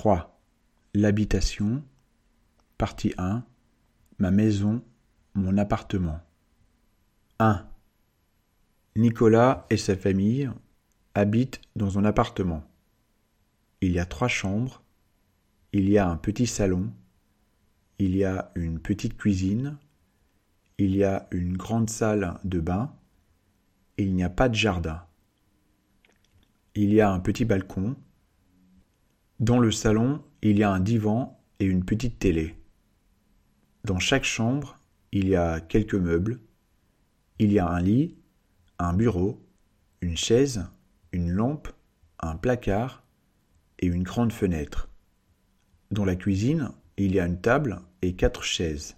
3. L'habitation. Partie 1. Ma maison, mon appartement. 1. Nicolas et sa famille habitent dans un appartement. Il y a trois chambres, il y a un petit salon, il y a une petite cuisine, il y a une grande salle de bain, il n'y a pas de jardin. Il y a un petit balcon. Dans le salon, il y a un divan et une petite télé. Dans chaque chambre, il y a quelques meubles. Il y a un lit, un bureau, une chaise, une lampe, un placard et une grande fenêtre. Dans la cuisine, il y a une table et quatre chaises.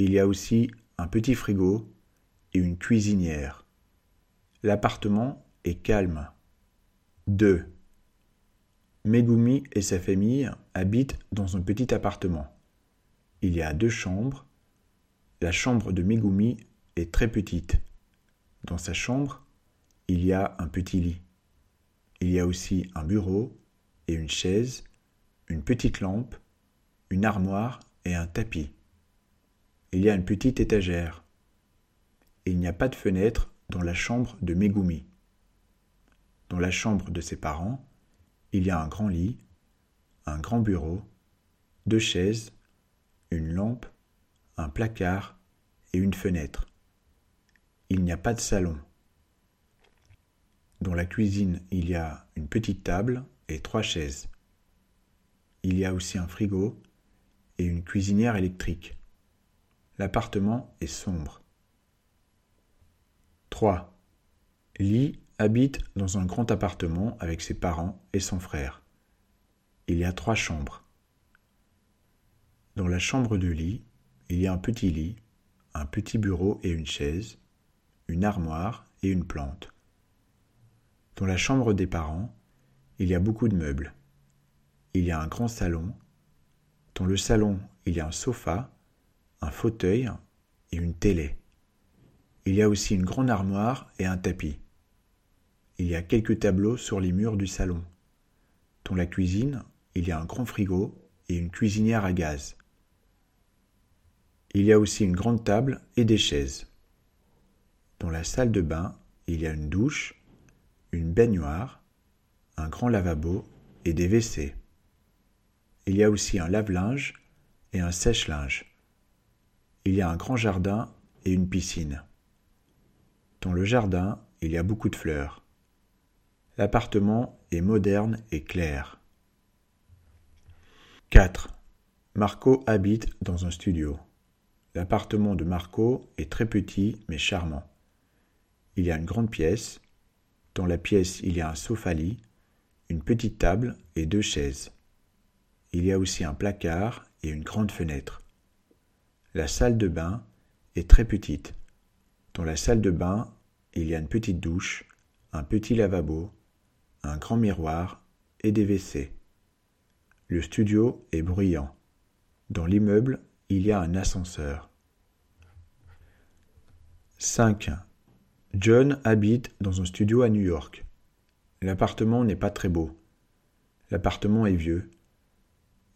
Il y a aussi un petit frigo et une cuisinière. L'appartement est calme. 2. Megumi et sa famille habitent dans un petit appartement. Il y a deux chambres. La chambre de Megumi est très petite. Dans sa chambre, il y a un petit lit. Il y a aussi un bureau et une chaise, une petite lampe, une armoire et un tapis. Il y a une petite étagère. Il n'y a pas de fenêtre dans la chambre de Megumi. Dans la chambre de ses parents, il y a un grand lit, un grand bureau, deux chaises, une lampe, un placard et une fenêtre. Il n'y a pas de salon. Dans la cuisine, il y a une petite table et trois chaises. Il y a aussi un frigo et une cuisinière électrique. L'appartement est sombre. 3. Lee habite dans un grand appartement avec ses parents et son frère. Il y a trois chambres. Dans la chambre de lit, il y a un petit lit, un petit bureau et une chaise, une armoire et une plante. Dans la chambre des parents, il y a beaucoup de meubles. Il y a un grand salon. Dans le salon, il y a un sofa, un fauteuil et une télé. Il y a aussi une grande armoire et un tapis. Il y a quelques tableaux sur les murs du salon. Dans la cuisine, il y a un grand frigo et une cuisinière à gaz. Il y a aussi une grande table et des chaises. Dans la salle de bain, il y a une douche, une baignoire, un grand lavabo et des WC. Il y a aussi un lave-linge et un sèche-linge. Il y a un grand jardin et une piscine. Dans le jardin, il y a beaucoup de fleurs. L'appartement est moderne et clair. 4. Marco habite dans un studio. L'appartement de Marco est très petit mais charmant. Il y a une grande pièce, dans la pièce, il y a un sofa-lit, une petite table et deux chaises. Il y a aussi un placard et une grande fenêtre. La salle de bain est très petite. Dans la salle de bain, il y a une petite douche, un petit lavabo, un grand miroir et des WC. Le studio est bruyant. Dans l'immeuble, il y a un ascenseur. 5. John habite dans un studio à New York. L'appartement n'est pas très beau. L'appartement est vieux.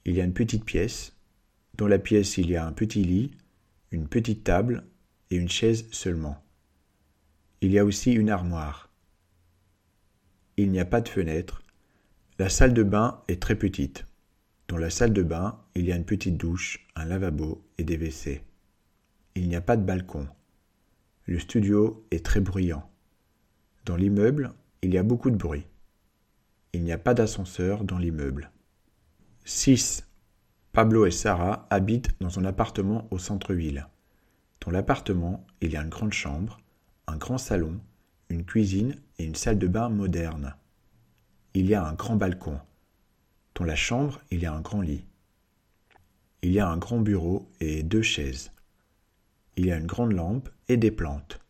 Il y a une petite pièce. Dans la pièce, il y a un petit lit, une petite table et une chaise seulement. Il y a aussi une armoire. Il n'y a pas de fenêtre. La salle de bain est très petite. Dans la salle de bain, il y a une petite douche, un lavabo et des WC. Il n'y a pas de balcon. Le studio est très bruyant. Dans l'immeuble, il y a beaucoup de bruit. Il n'y a pas d'ascenseur dans l'immeuble. 6. Pablo et Sarah habitent dans un appartement au centre-ville. Dans l'appartement, il y a une grande chambre, un grand salon, une cuisine et une salle de bain moderne. Il y a un grand balcon. Dans la chambre, il y a un grand lit. Il y a un grand bureau et deux chaises. Il y a une grande lampe et des plantes.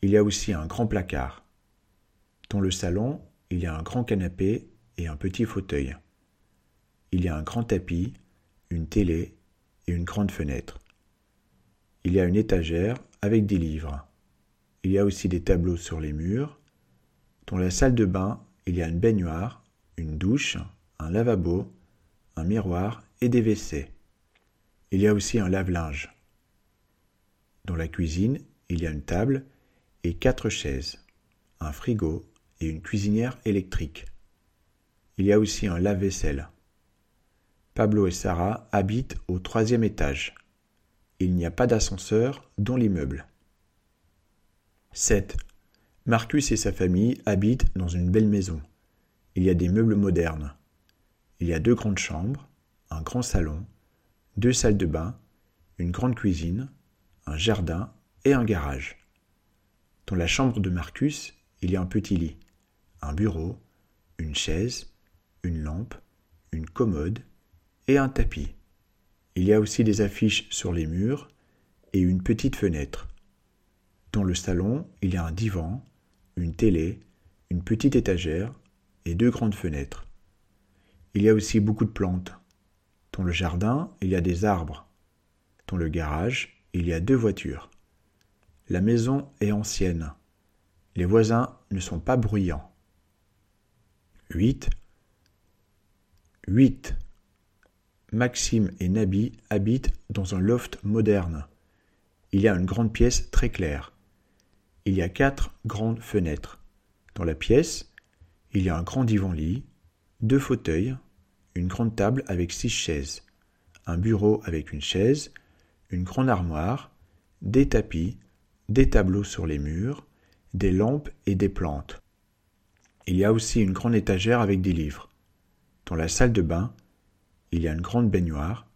Il y a aussi un grand placard. Dans le salon, il y a un grand canapé et un petit fauteuil. Il y a un grand tapis, une télé et une grande fenêtre. Il y a une étagère avec des livres. Il y a aussi des tableaux sur les murs. Dans la salle de bain, il y a une baignoire, une douche, un lavabo, un miroir et des WC. Il y a aussi un lave-linge. Dans la cuisine, il y a une table et quatre chaises, un frigo et une cuisinière électrique. Il y a aussi un lave-vaisselle. Pablo et Sarah habitent au troisième étage. Il n'y a pas d'ascenseur dans l'immeuble. 7. Marcus et sa famille habitent dans une belle maison. Il y a des meubles modernes. Il y a deux grandes chambres, un grand salon, deux salles de bain, une grande cuisine, un jardin et un garage. Dans la chambre de Marcus, il y a un petit lit, un bureau, une chaise, une lampe, une commode et un tapis. Il y a aussi des affiches sur les murs et une petite fenêtre. Dans le salon, il y a un divan, une télé, une petite étagère et deux grandes fenêtres. Il y a aussi beaucoup de plantes. Dans le jardin, il y a des arbres. Dans le garage, il y a deux voitures. La maison est ancienne. Les voisins ne sont pas bruyants. 8. 8. Maxime et Nabi habitent dans un loft moderne. Il y a une grande pièce très claire. Il y a quatre grandes fenêtres. Dans la pièce, il y a un grand divan-lit, deux fauteuils, une grande table avec six chaises, un bureau avec une chaise, une grande armoire, des tapis, des tableaux sur les murs, des lampes et des plantes. Il y a aussi une grande étagère avec des livres. Dans la salle de bain, il y a une grande baignoire,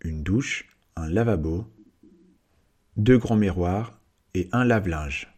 une douche, un lavabo, deux grands miroirs et un lave-linge.